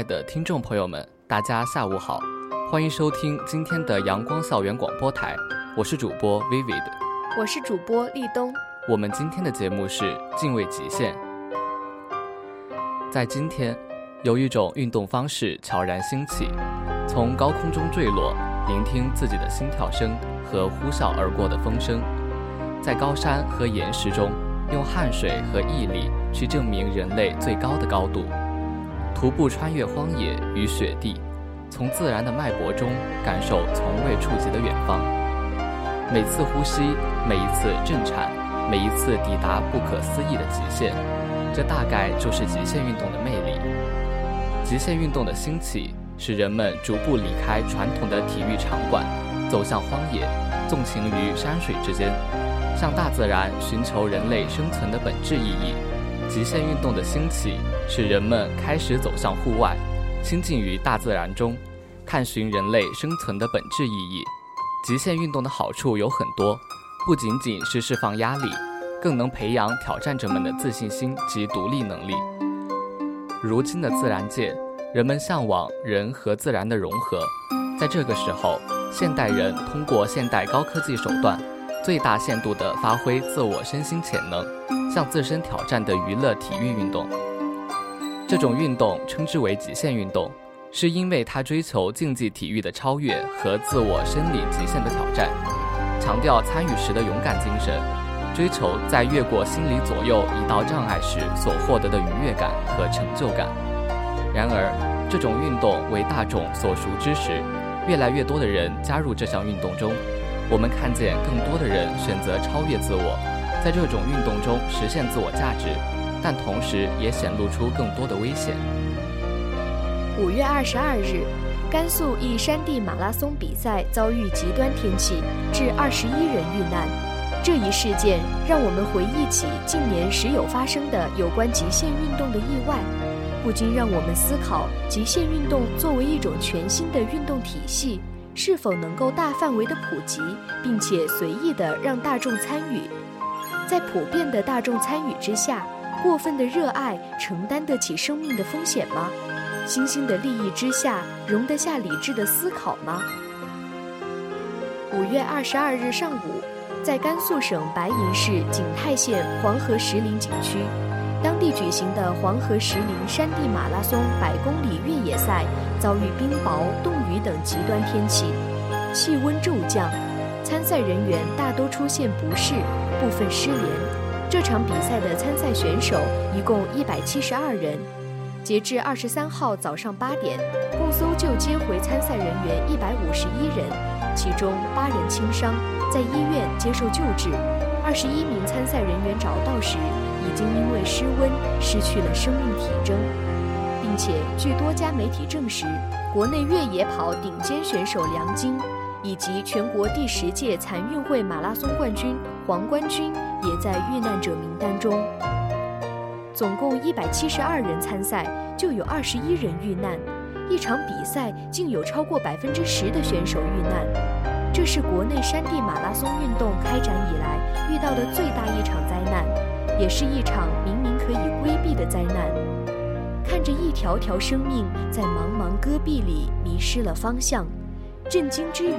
爱的听众朋友们，大家下午好，欢迎收听今天的阳光校园广播台，我是主播 Vivid，我是主播立冬。我们今天的节目是敬畏极限。在今天，有一种运动方式悄然兴起，从高空中坠落，聆听自己的心跳声和呼啸而过的风声，在高山和岩石中，用汗水和毅力去证明人类最高的高度。徒步穿越荒野与雪地，从自然的脉搏中感受从未触及的远方。每次呼吸，每一次震颤，每一次抵达不可思议的极限，这大概就是极限运动的魅力。极限运动的兴起，使人们逐步离开传统的体育场馆，走向荒野，纵情于山水之间，向大自然寻求人类生存的本质意义。极限运动的兴起。使人们开始走向户外，亲近于大自然中，探寻人类生存的本质意义。极限运动的好处有很多，不仅仅是释放压力，更能培养挑战者们的自信心及独立能力。如今的自然界，人们向往人和自然的融合，在这个时候，现代人通过现代高科技手段，最大限度地发挥自我身心潜能，向自身挑战的娱乐体育运动。这种运动称之为极限运动，是因为它追求竞技体育的超越和自我生理极限的挑战，强调参与时的勇敢精神，追求在越过心理左右一道障碍时所获得的愉悦感和成就感。然而，这种运动为大众所熟知时，越来越多的人加入这项运动中。我们看见更多的人选择超越自我，在这种运动中实现自我价值。但同时也显露出更多的危险。五月二十二日，甘肃一山地马拉松比赛遭遇极端天气，致二十一人遇难。这一事件让我们回忆起近年时有发生的有关极限运动的意外，不禁让我们思考：极限运动作为一种全新的运动体系，是否能够大范围的普及，并且随意的让大众参与？在普遍的大众参与之下。过分的热爱承担得起生命的风险吗？新兴的利益之下容得下理智的思考吗？五月二十二日上午，在甘肃省白银市景泰县黄河石林景区，当地举行的黄河石林山地马拉松百公里越野赛遭遇冰雹、冻雨等极端天气，气温骤降，参赛人员大都出现不适，部分失联。这场比赛的参赛选手一共一百七十二人，截至二十三号早上八点，共搜救接回参赛人员一百五十一人，其中八人轻伤，在医院接受救治。二十一名参赛人员找到时，已经因为失温失去了生命体征，并且据多家媒体证实，国内越野跑顶尖选手梁晶。以及全国第十届残运会马拉松冠军黄冠军也在遇难者名单中。总共一百七十二人参赛，就有二十一人遇难。一场比赛竟有超过百分之十的选手遇难，这是国内山地马拉松运动开展以来遇到的最大一场灾难，也是一场明明可以规避的灾难。看着一条条生命在茫茫戈壁里迷失了方向。震惊之余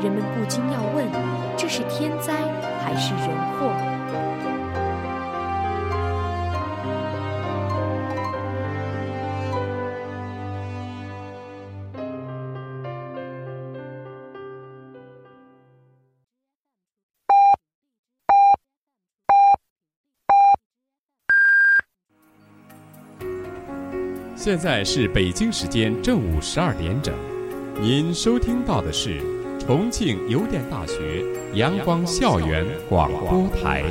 人们不禁要问这是天灾还是人祸？现在是北京时间正午十二点整。您收听到的是重庆邮电大学阳光校园广播台。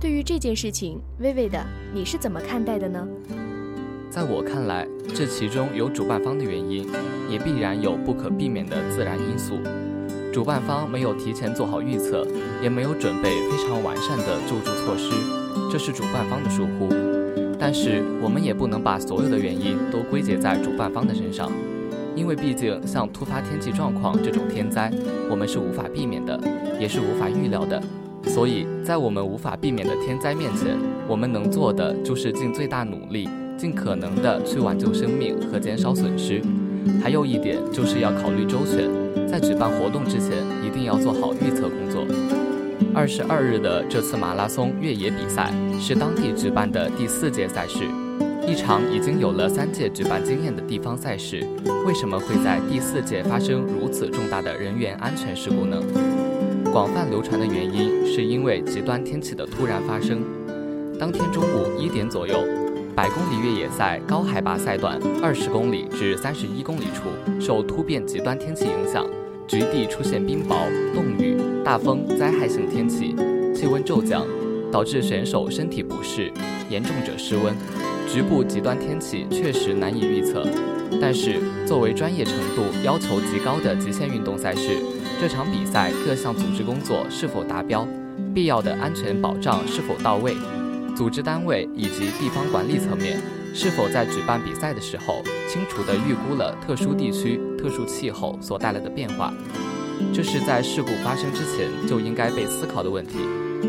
对于这件事情，微微的，你是怎么看待的呢？在我看来，这其中有主办方的原因，也必然有不可避免的自然因素。主办方没有提前做好预测，也没有准备非常完善的救助措施，这是主办方的疏忽。但是我们也不能把所有的原因都归结在主办方的身上，因为毕竟像突发天气状况这种天灾，我们是无法避免的，也是无法预料的。所以在我们无法避免的天灾面前，我们能做的就是尽最大努力。尽可能的去挽救生命和减少损失，还有一点就是要考虑周全，在举办活动之前一定要做好预测工作。二十二日的这次马拉松越野比赛是当地举办的第四届赛事，一场已经有了三届举办经验的地方赛事，为什么会在第四届发生如此重大的人员安全事故呢？广泛流传的原因是因为极端天气的突然发生，当天中午一点左右。百公里越野赛高海拔赛段二十公里至三十一公里处，受突变极端天气影响，局地出现冰雹、冻雨、大风灾害性天气，气温骤降，导致选手身体不适，严重者失温。局部极端天气确实难以预测，但是作为专业程度要求极高的极限运动赛事，这场比赛各项组织工作是否达标，必要的安全保障是否到位？组织单位以及地方管理层面是否在举办比赛的时候清楚地预估了特殊地区、特殊气候所带来的变化？这是在事故发生之前就应该被思考的问题，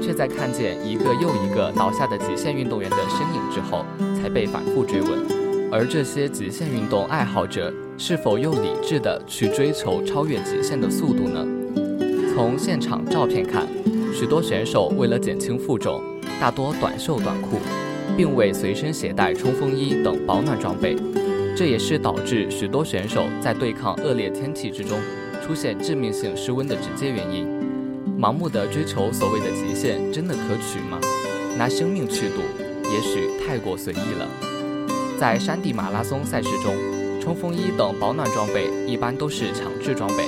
却在看见一个又一个倒下的极限运动员的身影之后才被反复追问。而这些极限运动爱好者是否又理智地去追求超越极限的速度呢？从现场照片看，许多选手为了减轻负重。大多短袖短裤，并未随身携带冲锋衣等保暖装备，这也是导致许多选手在对抗恶劣天气之中出现致命性失温的直接原因。盲目的追求所谓的极限，真的可取吗？拿生命去赌，也许太过随意了。在山地马拉松赛事中，冲锋衣等保暖装备一般都是强制装备，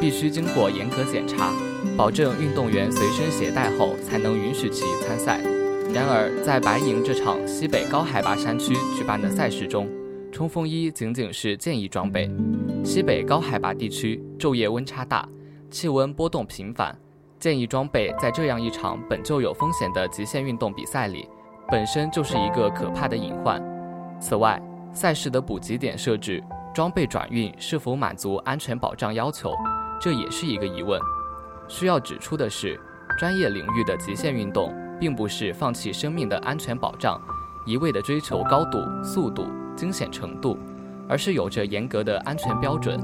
必须经过严格检查。保证运动员随身携带后，才能允许其参赛。然而，在白银这场西北高海拔山区举办的赛事中，冲锋衣仅仅是建议装备。西北高海拔地区昼夜温差大，气温波动频繁，建议装备在这样一场本就有风险的极限运动比赛里，本身就是一个可怕的隐患。此外，赛事的补给点设置、装备转运是否满足安全保障要求，这也是一个疑问。需要指出的是，专业领域的极限运动并不是放弃生命的安全保障，一味的追求高度、速度、惊险程度，而是有着严格的安全标准。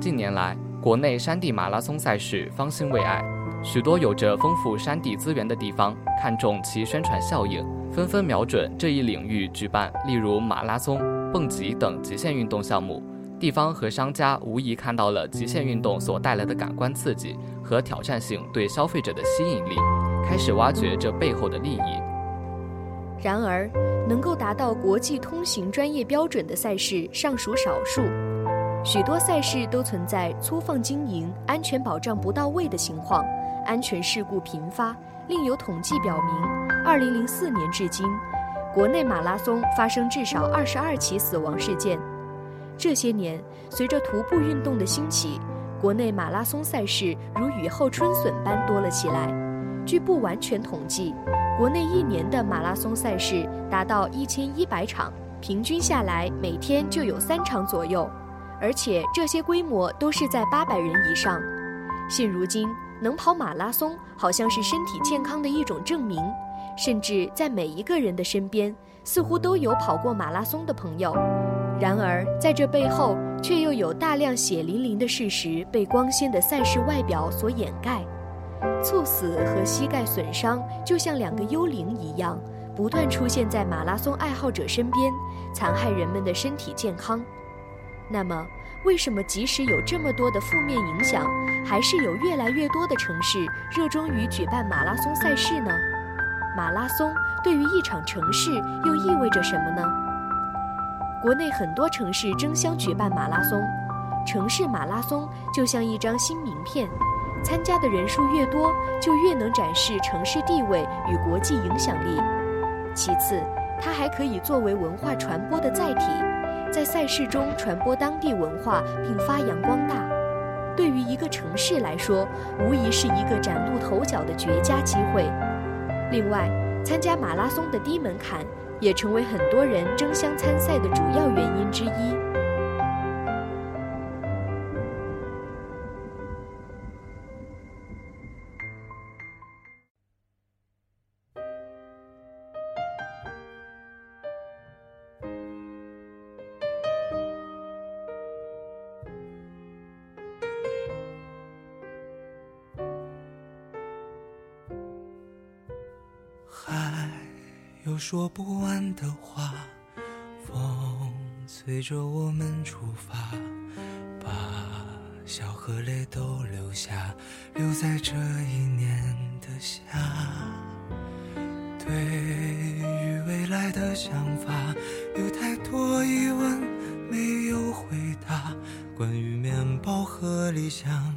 近年来，国内山地马拉松赛事方兴未艾，许多有着丰富山地资源的地方看重其宣传效应，纷纷瞄准这一领域举办，例如马拉松、蹦极等极限运动项目。地方和商家无疑看到了极限运动所带来的感官刺激和挑战性对消费者的吸引力，开始挖掘这背后的利益。然而，能够达到国际通行专业标准的赛事尚属少数，许多赛事都存在粗放经营、安全保障不到位的情况，安全事故频发。另有统计表明，2004年至今，国内马拉松发生至少22起死亡事件。这些年，随着徒步运动的兴起，国内马拉松赛事如雨后春笋般多了起来。据不完全统计，国内一年的马拉松赛事达到一千一百场，平均下来每天就有三场左右，而且这些规模都是在八百人以上。现如今，能跑马拉松好像是身体健康的一种证明，甚至在每一个人的身边，似乎都有跑过马拉松的朋友。然而，在这背后，却又有大量血淋淋的事实被光鲜的赛事外表所掩盖。猝死和膝盖损伤就像两个幽灵一样，不断出现在马拉松爱好者身边，残害人们的身体健康。那么，为什么即使有这么多的负面影响，还是有越来越多的城市热衷于举办马拉松赛事呢？马拉松对于一场城市又意味着什么呢？国内很多城市争相举办马拉松，城市马拉松就像一张新名片，参加的人数越多，就越能展示城市地位与国际影响力。其次，它还可以作为文化传播的载体。在赛事中传播当地文化并发扬光大，对于一个城市来说，无疑是一个崭露头角的绝佳机会。另外，参加马拉松的低门槛，也成为很多人争相参赛的主要原因之一。说不完的话，风催着我们出发，把笑和泪都留下，留在这一年的夏。对于未来的想法，有太多疑问没有回答，关于面包和理想，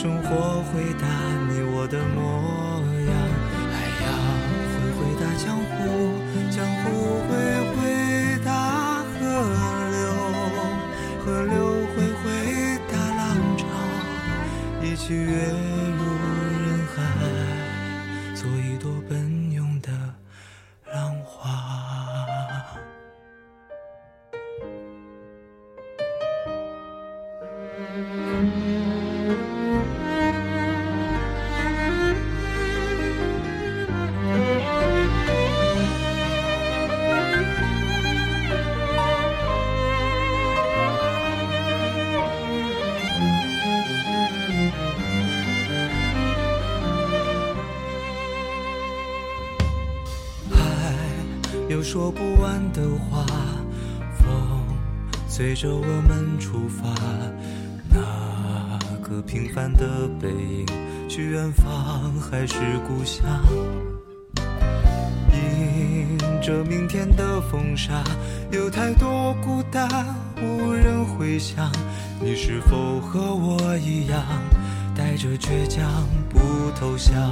生活回答你我的模样，海洋会回答江湖，江湖会回答河流，河流会回答浪潮，一起跃说不完的话，风随着我们出发，那个平凡的背影，去远方还是故乡？迎着明天的风沙，有太多孤单无人回响。你是否和我一样，带着倔强不投降？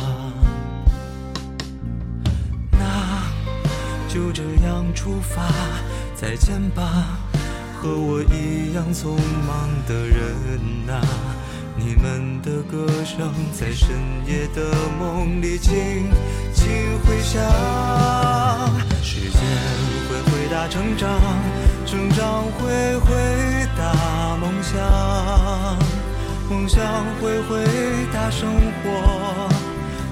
就这样出发，再见吧，和我一样匆忙的人啊！你们的歌声在深夜的梦里轻轻回响。时间会回答成长，成长会回答梦想，梦想会回答生活，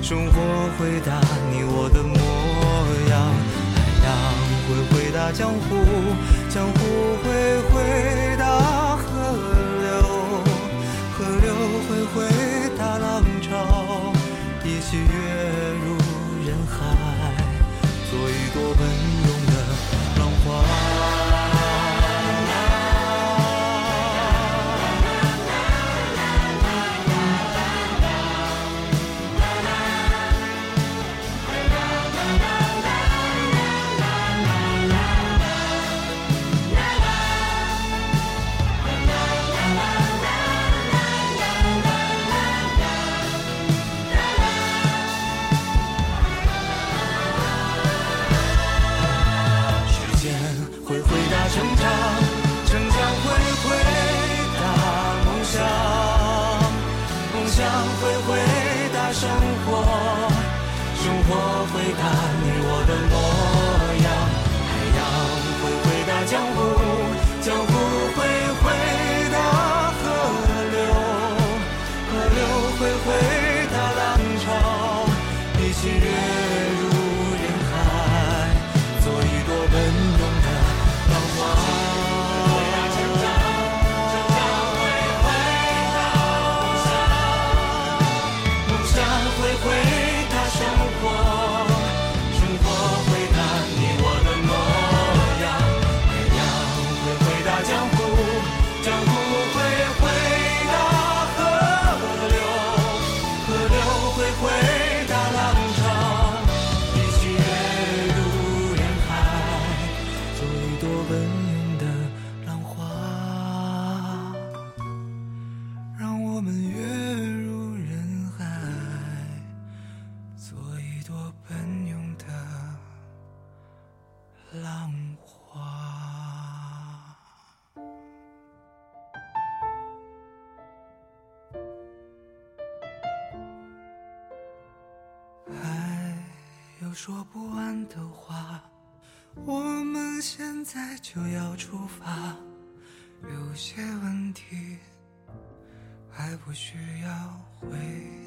生活回答你我的模样。会回答江湖，江湖会回说不完的话，我们现在就要出发。有些问题。还不需要回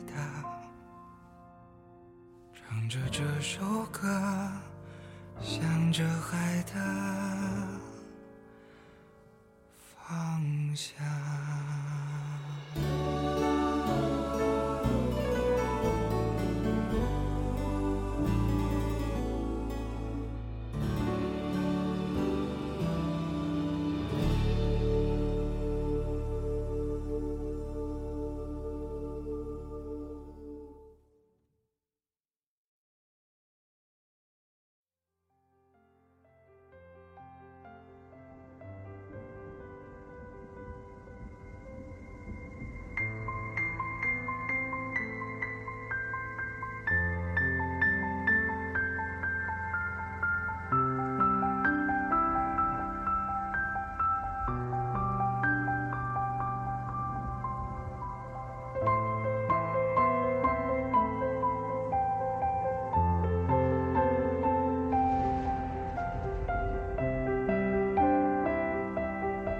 答。唱着这首歌，向着海的方向。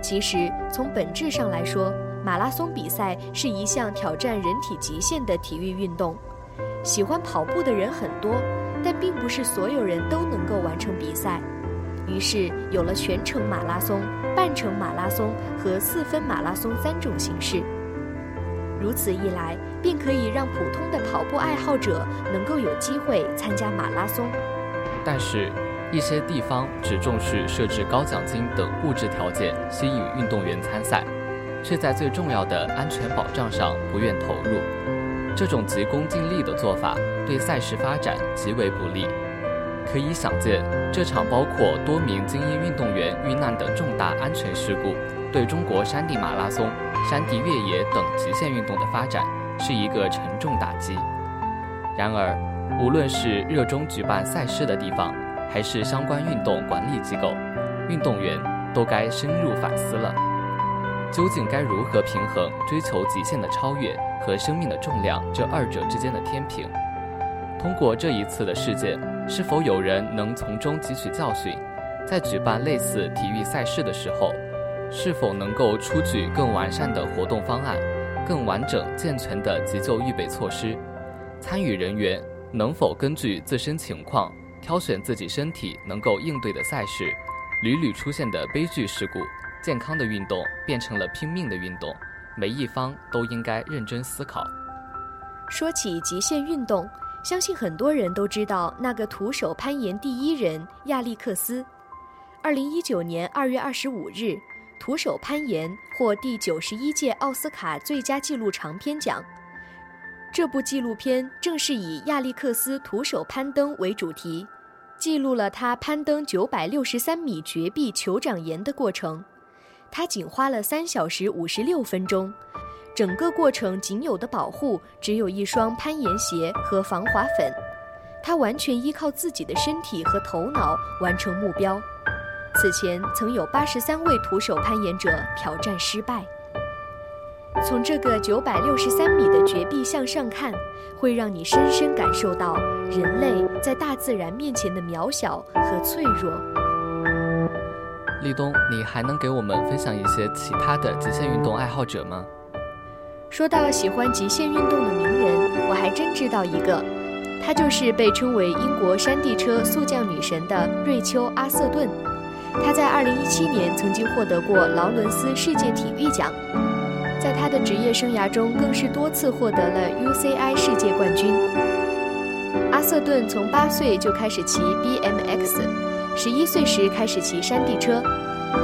其实，从本质上来说，马拉松比赛是一项挑战人体极限的体育运动。喜欢跑步的人很多，但并不是所有人都能够完成比赛。于是，有了全程马拉松、半程马拉松和四分马拉松三种形式。如此一来，便可以让普通的跑步爱好者能够有机会参加马拉松。但是，一些地方只重视设置高奖金等物质条件吸引运动员参赛，却在最重要的安全保障上不愿投入。这种急功近利的做法对赛事发展极为不利。可以想见，这场包括多名精英运动员遇难的重大安全事故，对中国山地马拉松、山地越野等极限运动的发展是一个沉重打击。然而，无论是热衷举办赛事的地方，还是相关运动管理机构，运动员都该深入反思了。究竟该如何平衡追求极限的超越和生命的重量这二者之间的天平？通过这一次的事件，是否有人能从中汲取教训，在举办类似体育赛事的时候，是否能够出具更完善的活动方案、更完整健全的急救预备措施？参与人员能否根据自身情况挑选自己身体能够应对的赛事？屡屡出现的悲剧事故，健康的运动变成了拼命的运动，每一方都应该认真思考。说起极限运动，相信很多人都知道那个徒手攀岩第一人亚历克斯。二零一九年二月二十五日，徒手攀岩获第九十一届奥斯卡最佳纪录长片奖。这部纪录片正是以亚历克斯徒手攀登为主题，记录了他攀登九百六十三米绝壁酋长岩的过程。他仅花了三小时五十六分钟。整个过程仅有的保护只有一双攀岩鞋和防滑粉，他完全依靠自己的身体和头脑完成目标。此前曾有八十三位徒手攀岩者挑战失败。从这个九百六十三米的绝壁向上看，会让你深深感受到人类在大自然面前的渺小和脆弱。立冬，你还能给我们分享一些其他的极限运动爱好者吗？说到喜欢极限运动的名人，我还真知道一个，她就是被称为英国山地车速降女神的瑞秋·阿瑟顿。她在2017年曾经获得过劳伦斯世界体育奖，在她的职业生涯中更是多次获得了 UCI 世界冠军。阿瑟顿从八岁就开始骑 BMX。十一岁时开始骑山地车，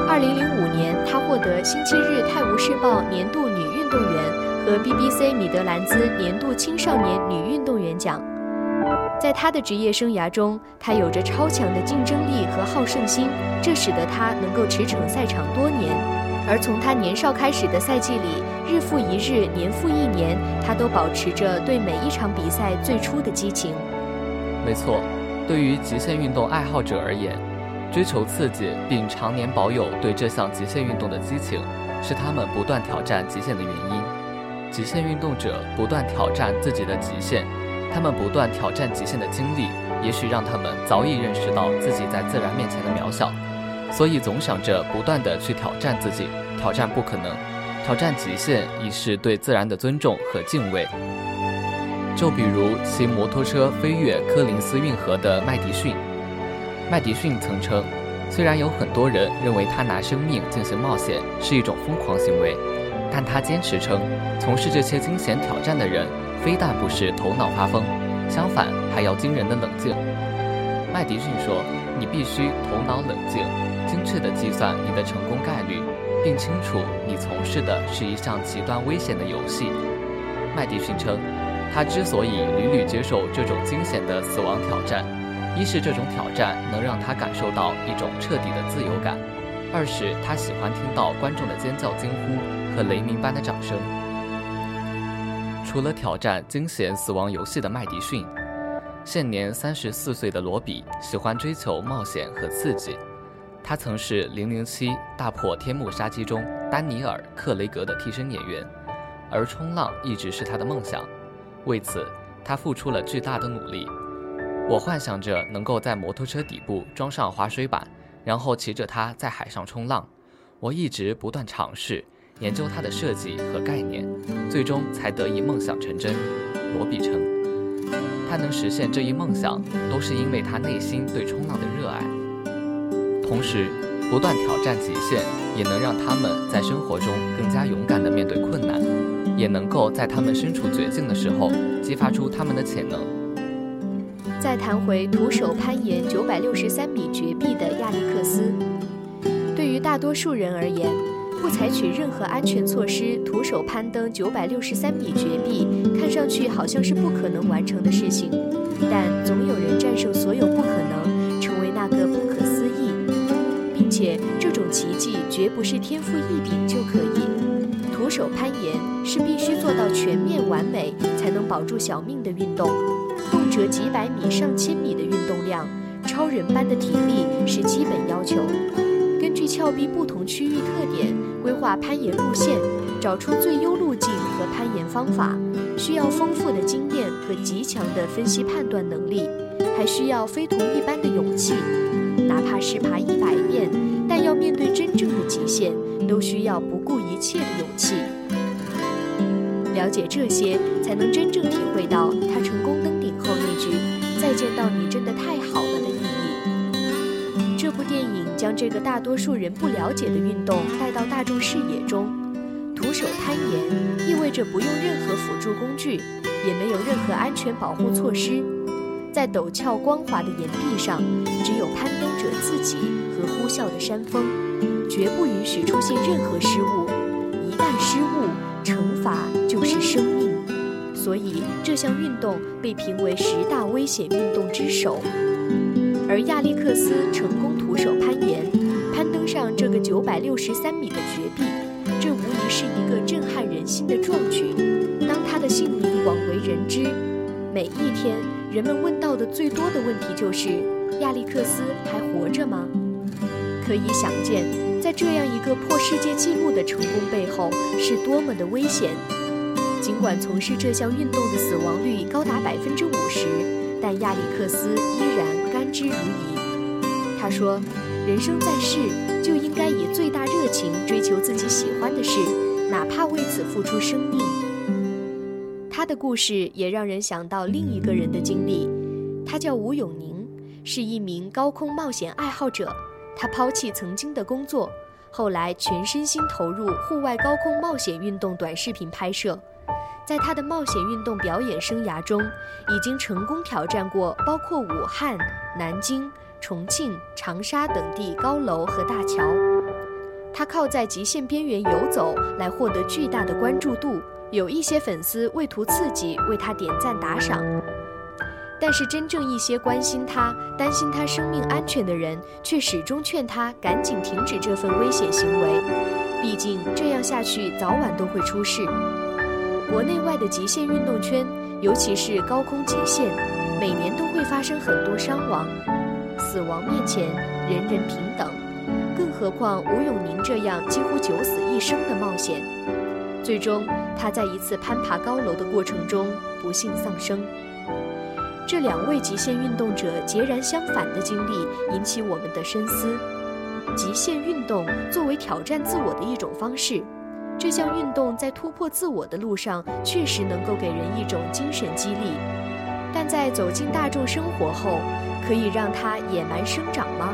二零零五年，她获得《星期日泰晤士报》年度女运动员和 BBC 米德兰兹年度青少年女运动员奖。在她的职业生涯中，她有着超强的竞争力和好胜心，这使得她能够驰骋赛场多年。而从他年少开始的赛季里，日复一日，年复一年，他都保持着对每一场比赛最初的激情。没错。对于极限运动爱好者而言，追求刺激并常年保有对这项极限运动的激情，是他们不断挑战极限的原因。极限运动者不断挑战自己的极限，他们不断挑战极限的经历，也许让他们早已认识到自己在自然面前的渺小，所以总想着不断的去挑战自己，挑战不可能，挑战极限，已是对自然的尊重和敬畏。就比如骑摩托车飞越科林斯运河的麦迪逊，麦迪逊曾称，虽然有很多人认为他拿生命进行冒险是一种疯狂行为，但他坚持称，从事这些惊险挑战的人，非但不是头脑发疯，相反还要惊人的冷静。麦迪逊说：“你必须头脑冷静，精确地计算你的成功概率，并清楚你从事的是一项极端危险的游戏。”麦迪逊称。他之所以屡屡接受这种惊险的死亡挑战，一是这种挑战能让他感受到一种彻底的自由感，二是他喜欢听到观众的尖叫、惊呼和雷鸣般的掌声。除了挑战惊险死亡游戏的麦迪逊，现年三十四岁的罗比喜欢追求冒险和刺激。他曾是《零零七：大破天幕杀机》中丹尼尔·克雷格的替身演员，而冲浪一直是他的梦想。为此，他付出了巨大的努力。我幻想着能够在摩托车底部装上滑水板，然后骑着它在海上冲浪。我一直不断尝试研究它的设计和概念，最终才得以梦想成真。罗比称，他能实现这一梦想，都是因为他内心对冲浪的热爱。同时，不断挑战极限，也能让他们在生活中更加勇敢地面对困难。也能够在他们身处绝境的时候激发出他们的潜能。再谈回徒手攀岩九百六十三米绝壁的亚历克斯，对于大多数人而言，不采取任何安全措施徒手攀登九百六十三米绝壁，看上去好像是不可能完成的事情。但总有人战胜所有不可能，且这种奇迹绝不是天赋异禀就可以。徒手攀岩是必须做到全面完美才能保住小命的运动，动辄几百米、上千米的运动量，超人般的体力是基本要求。根据峭壁不同区域特点规划攀岩路线，找出最优路径和攀岩方法，需要丰富的经验和极强的分析判断能力，还需要非同一般的勇气。哪怕是爬一百遍，面对真正的极限。都需要不顾一切的勇气。了解这些，才能真正体会到他成功登顶后那句“再见到你真的太好了”的意义。这部电影将这个大多数人不了解的运动带到大众视野中。徒手攀岩意味着不用任何辅助工具，也没有任何安全保护措施，在陡峭光滑的岩壁上，只有攀登者自己和呼啸的山峰。绝不允许出现任何失误，一旦失误，惩罚就是生命。所以这项运动被评为十大危险运动之首。而亚历克斯成功徒手攀岩，攀登上这个九百六十三米的绝壁，这无疑是一个震撼人心的壮举。当他的姓名广为人知，每一天人们问到的最多的问题就是：亚历克斯还活着吗？可以想见。在这样一个破世界纪录的成功背后是多么的危险。尽管从事这项运动的死亡率高达百分之五十，但亚历克斯依然甘之如饴。他说：“人生在世，就应该以最大热情追求自己喜欢的事，哪怕为此付出生命。”他的故事也让人想到另一个人的经历，他叫吴永宁，是一名高空冒险爱好者。他抛弃曾经的工作，后来全身心投入户外高空冒险运动短视频拍摄。在他的冒险运动表演生涯中，已经成功挑战过包括武汉、南京、重庆、长沙等地高楼和大桥。他靠在极限边缘游走来获得巨大的关注度，有一些粉丝为图刺激为他点赞打赏。但是，真正一些关心他、担心他生命安全的人，却始终劝他赶紧停止这份危险行为。毕竟，这样下去早晚都会出事。国内外的极限运动圈，尤其是高空极限，每年都会发生很多伤亡。死亡面前，人人平等。更何况吴永宁这样几乎九死一生的冒险，最终他在一次攀爬高楼的过程中不幸丧生。这两位极限运动者截然相反的经历引起我们的深思。极限运动作为挑战自我的一种方式，这项运动在突破自我的路上确实能够给人一种精神激励，但在走进大众生活后，可以让它野蛮生长吗？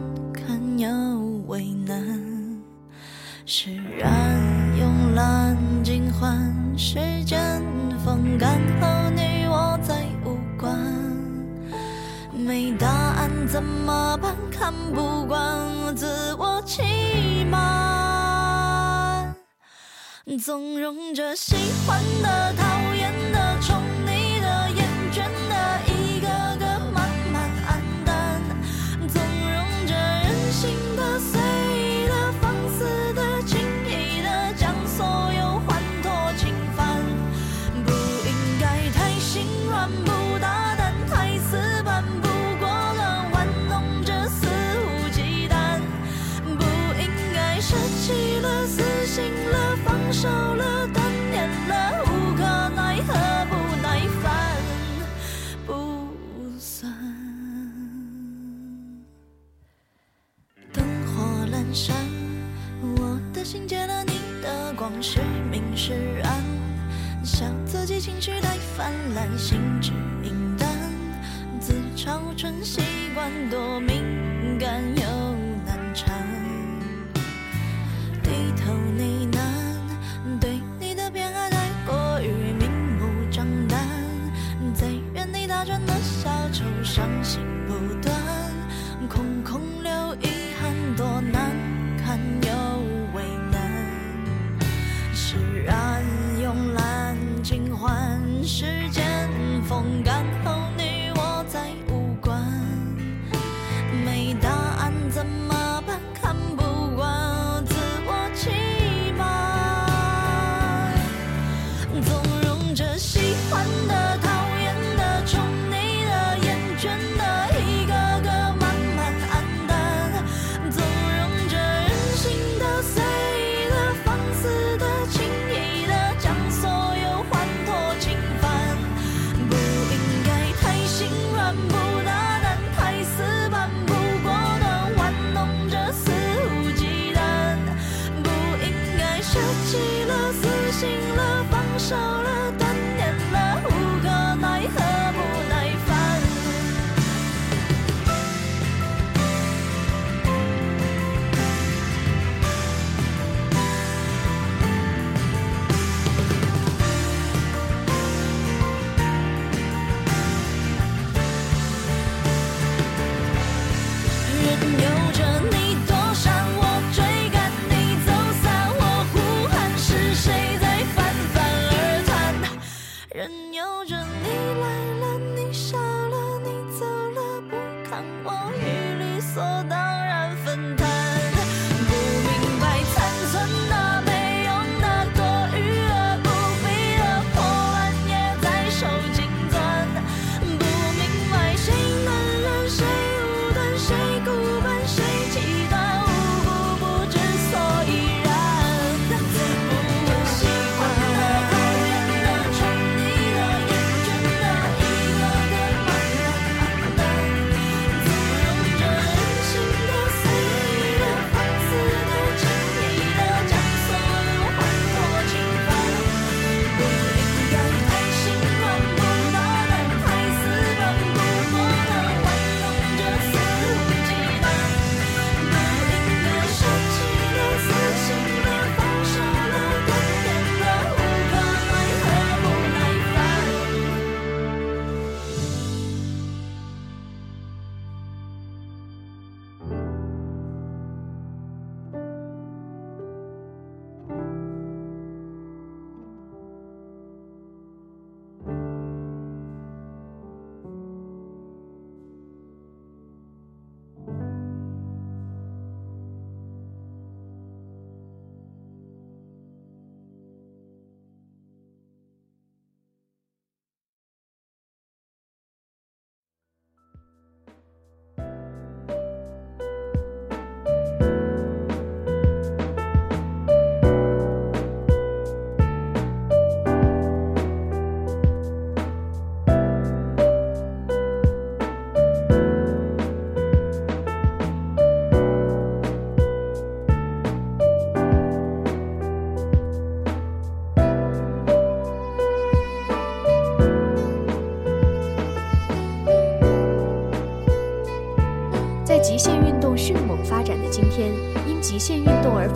又为难，释然慵懒尽欢，时间风干后你我再无关。没答案怎么办？看不惯自我欺瞒，纵容着喜欢的、讨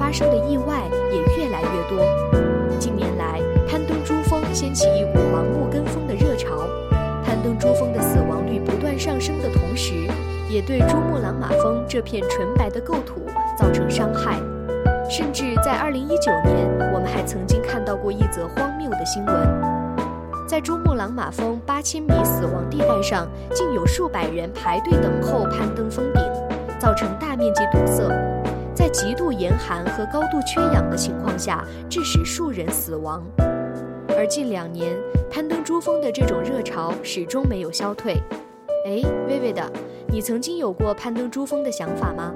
发生的意外也越来越多。近年来，攀登珠峰掀起一股盲目跟风的热潮，攀登珠峰的死亡率不断上升的同时，也对珠穆朗玛峰这片纯白的构土造成伤害。甚至在2019年，我们还曾经看到过一则荒谬的新闻：在珠穆朗玛峰8000米死亡地带上，竟有数百人排队等候攀登峰顶，造成大面积堵塞。极度严寒和高度缺氧的情况下，致使数人死亡。而近两年，攀登珠峰的这种热潮始终没有消退。哎，微微的，你曾经有过攀登珠峰的想法吗？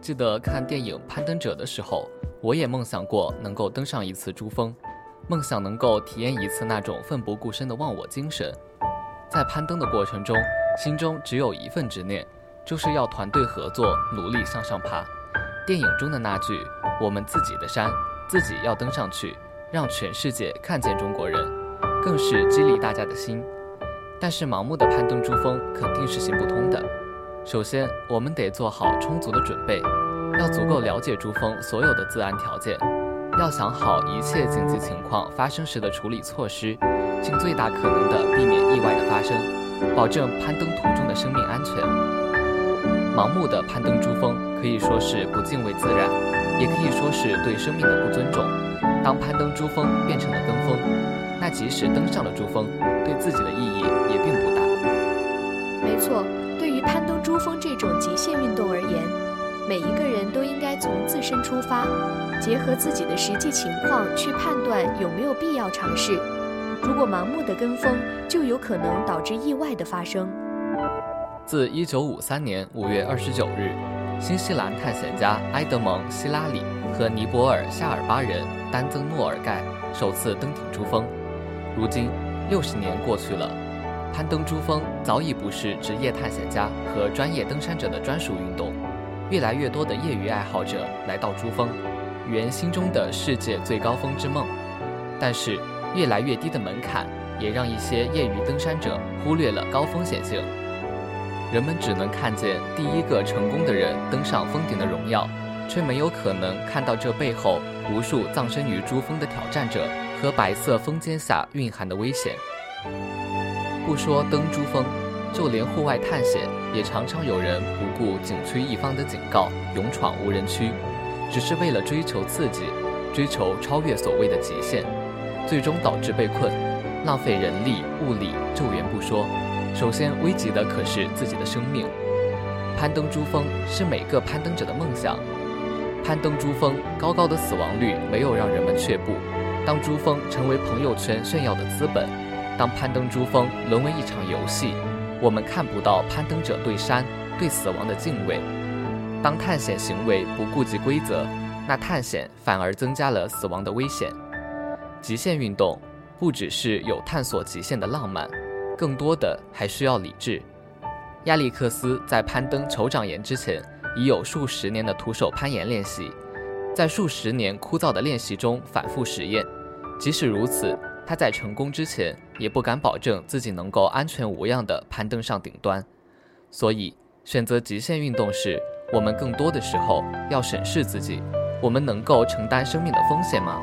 记得看电影《攀登者》的时候，我也梦想过能够登上一次珠峰，梦想能够体验一次那种奋不顾身的忘我精神。在攀登的过程中，心中只有一份执念。就是要团队合作，努力向上爬。电影中的那句“我们自己的山，自己要登上去，让全世界看见中国人”，更是激励大家的心。但是盲目的攀登珠峰肯定是行不通的。首先，我们得做好充足的准备，要足够了解珠峰所有的自然条件，要想好一切紧急情况发生时的处理措施，尽最大可能的避免意外的发生，保证攀登途中的生命安全。盲目的攀登珠峰可以说是不敬畏自然，也可以说是对生命的不尊重。当攀登珠峰变成了跟风，那即使登上了珠峰，对自己的意义也并不大。没错，对于攀登珠峰这种极限运动而言，每一个人都应该从自身出发，结合自己的实际情况去判断有没有必要尝试。如果盲目的跟风，就有可能导致意外的发生。自1953年5月29日，新西兰探险家埃德蒙·希拉里和尼泊尔夏尔巴人丹增诺尔盖首次登顶珠峰。如今，六十年过去了，攀登珠峰早已不是职业探险家和专业登山者的专属运动。越来越多的业余爱好者来到珠峰，圆心中的世界最高峰之梦。但是，越来越低的门槛也让一些业余登山者忽略了高风险性。人们只能看见第一个成功的人登上峰顶的荣耀，却没有可能看到这背后无数葬身于珠峰的挑战者和白色峰尖下蕴含的危险。不说登珠峰，就连户外探险，也常常有人不顾景区一方的警告，勇闯无人区，只是为了追求刺激，追求超越所谓的极限，最终导致被困，浪费人力物力，救援不说。首先危及的可是自己的生命。攀登珠峰是每个攀登者的梦想。攀登珠峰，高高的死亡率没有让人们却步。当珠峰成为朋友圈炫耀的资本，当攀登珠峰沦为一场游戏，我们看不到攀登者对山、对死亡的敬畏。当探险行为不顾及规则，那探险反而增加了死亡的危险。极限运动不只是有探索极限的浪漫，更多的还需要理智。亚历克斯在攀登酋长岩之前，已有数十年的徒手攀岩练习，在数十年枯燥的练习中反复实验。即使如此，他在成功之前也不敢保证自己能够安全无恙地攀登上顶端。所以，选择极限运动时，我们更多的时候要审视自己：我们能够承担生命的风险吗？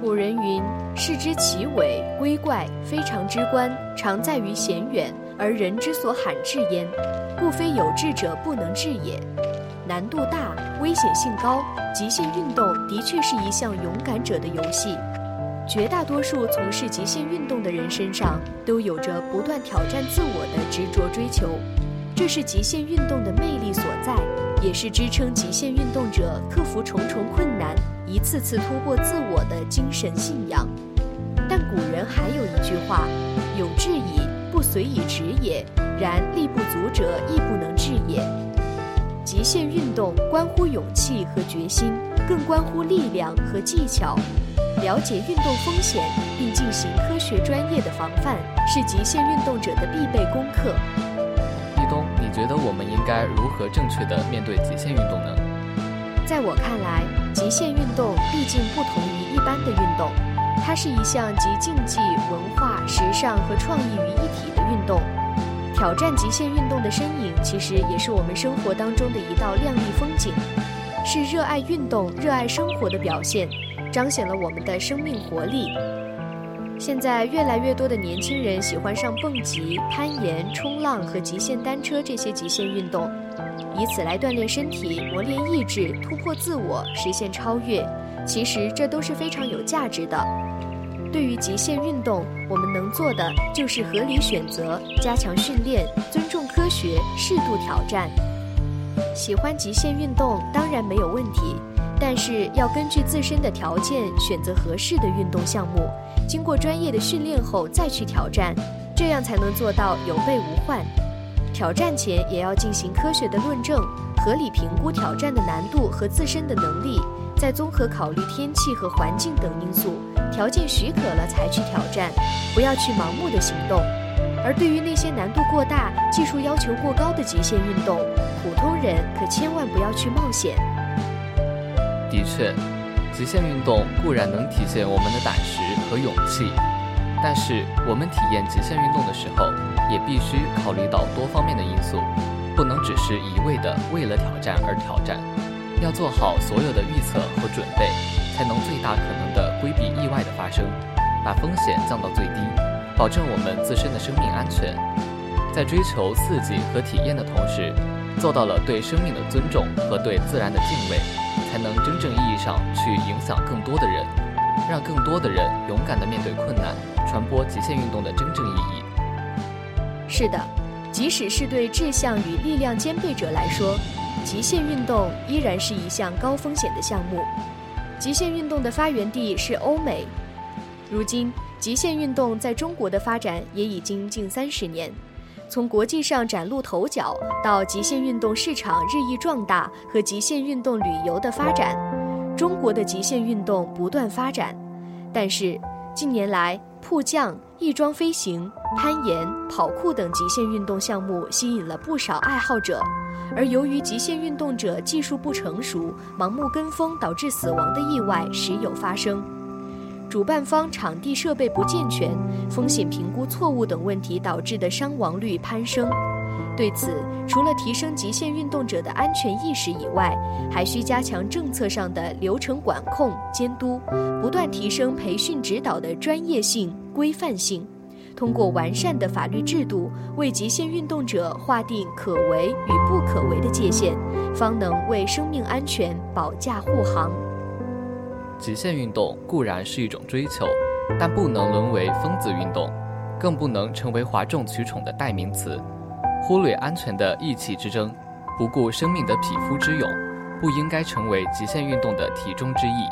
古人云：“视之其伟，龟怪，非常之观，常在于险远。”而人之所罕至焉，故非有志者不能至也。难度大，危险性高，极限运动的确是一项勇敢者的游戏。绝大多数从事极限运动的人身上都有着不断挑战自我的执着追求，这是极限运动的魅力所在，也是支撑极限运动者克服重重困难、一次次突破自我的精神信仰。但古人还有一句话：“有志矣。”不随以直也，然力不足者亦不能至也。极限运动关乎勇气和决心，更关乎力量和技巧。了解运动风险并进行科学专业的防范，是极限运动者的必备功课。你觉得我们应该如何正确的面对极限运动呢？在我看来，极限运动毕竟不同于一般的运动。它是一项集竞技、文化、时尚和创意于一体的运动。挑战极限运动的身影，其实也是我们生活当中的一道亮丽风景，是热爱运动、热爱生活的表现，彰显了我们的生命活力。现在越来越多的年轻人喜欢上蹦极、攀岩、冲浪和极限单车这些极限运动，以此来锻炼身体、磨练意志、突破自我、实现超越。其实这都是非常有价值的。对于极限运动，我们能做的就是合理选择、加强训练、尊重科学、适度挑战。喜欢极限运动当然没有问题，但是要根据自身的条件选择合适的运动项目，经过专业的训练后再去挑战，这样才能做到有备无患。挑战前也要进行科学的论证，合理评估挑战的难度和自身的能力。再综合考虑天气和环境等因素，条件许可了才去挑战，不要去盲目的行动。而对于那些难度过大、技术要求过高的极限运动，普通人可千万不要去冒险。的确，极限运动固然能体现我们的胆识和勇气，但是我们体验极限运动的时候，也必须考虑到多方面的因素，不能只是一味的为了挑战而挑战。要做好所有的预测和准备，才能最大可能的规避意外的发生，把风险降到最低，保证我们自身的生命安全。在追求刺激和体验的同时，做到了对生命的尊重和对自然的敬畏，才能真正意义上去影响更多的人，让更多的人勇敢地面对困难，传播极限运动的真正意义。是的，即使是对志向与力量兼备者来说。极限运动依然是一项高风险的项目。极限运动的发源地是欧美，如今极限运动在中国的发展也已经近三十年。从国际上崭露头角，到极限运动市场日益壮大和极限运动旅游的发展，中国的极限运动不断发展。但是近年来，迫降、翼装飞行、攀岩、跑酷等极限运动项目吸引了不少爱好者。而由于极限运动者技术不成熟、盲目跟风导致死亡的意外时有发生，主办方场地设备不健全、风险评估错误等问题导致的伤亡率攀升。对此，除了提升极限运动者的安全意识以外，还需加强政策上的流程管控监督，不断提升培训指导的专业性、规范性。通过完善的法律制度，为极限运动者划定可为与不可为的界限，方能为生命安全保驾护航。极限运动固然是一种追求，但不能沦为疯子运动。更不能成为哗众取宠的代名词。忽略安全的意气之争，不顾生命的匹夫之勇，不应该成为极限运动的题中之意。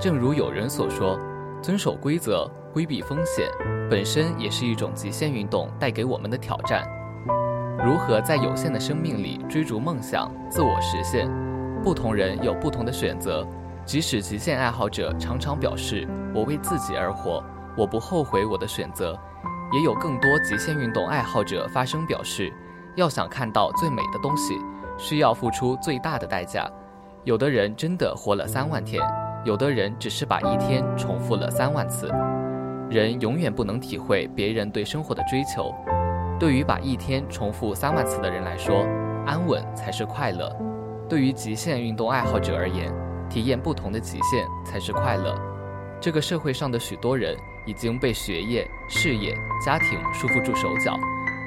正如有人所说，遵守规则、规避风险，本身也是一种极限运动带给我们的挑战。如何在有限的生命里追逐梦想、自我实现？不同人有不同的选择。即使极限爱好者常常表示“我为自己而活，我不后悔我的选择”，也有更多极限运动爱好者发声表示，要想看到最美的东西，需要付出最大的代价。有的人真的活了三万天。有的人只是把一天重复了三万次，人永远不能体会别人对生活的追求。对于把一天重复三万次的人来说，安稳才是快乐；对于极限运动爱好者而言，体验不同的极限才是快乐。这个社会上的许多人已经被学业、事业、家庭束缚住手脚，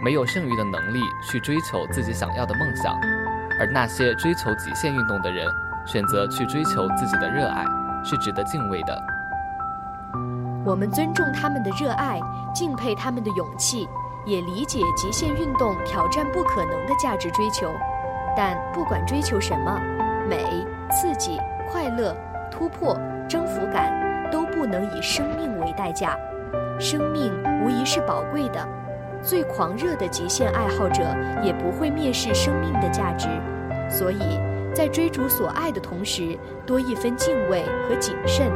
没有剩余的能力去追求自己想要的梦想，而那些追求极限运动的人，选择去追求自己的热爱。是值得敬畏的。我们尊重他们的热爱，敬佩他们的勇气，也理解极限运动挑战不可能的价值追求。但不管追求什么，美、刺激、快乐、突破、征服感，都不能以生命为代价。生命无疑是宝贵的，最狂热的极限爱好者也不会蔑视生命的价值。所以。在追逐所爱的同时，多一分敬畏和谨慎，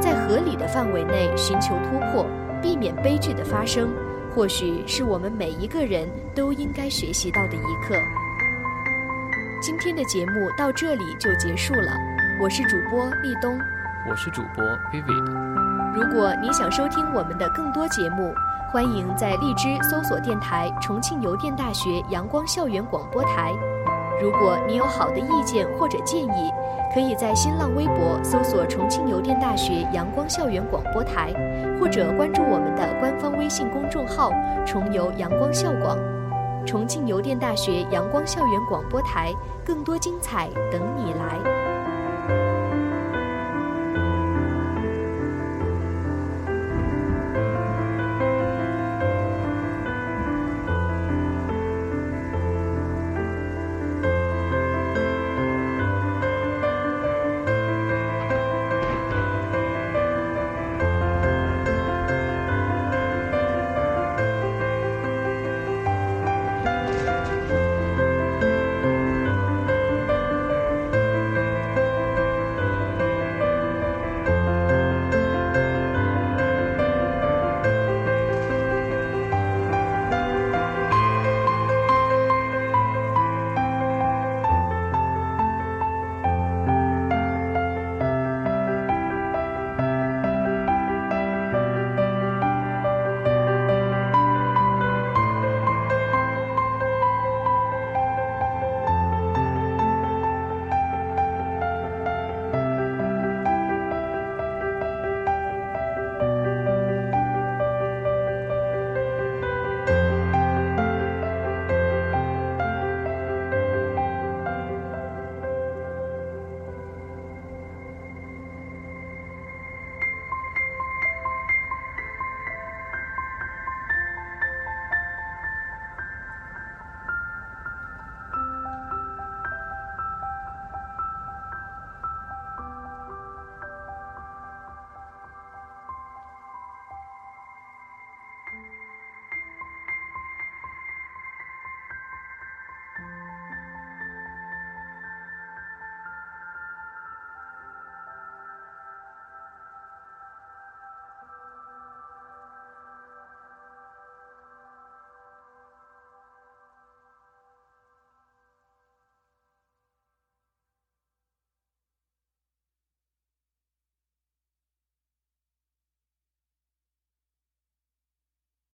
在合理的范围内寻求突破，避免悲剧的发生，或许是我们每一个人都应该学习到的一课。今天的节目到这里就结束了，我是主播立冬，我是主播 Vivid。如果你想收听我们的更多节目，欢迎在荔枝搜索电台重庆邮电大学阳光校园广播台。如果你有好的意见或者建议，可以在新浪微博搜索“重庆邮电大学阳光校园广播台”，或者关注我们的官方微信公众号“重邮阳光校广”。重庆邮电大学阳光校园广播台，更多精彩等你来。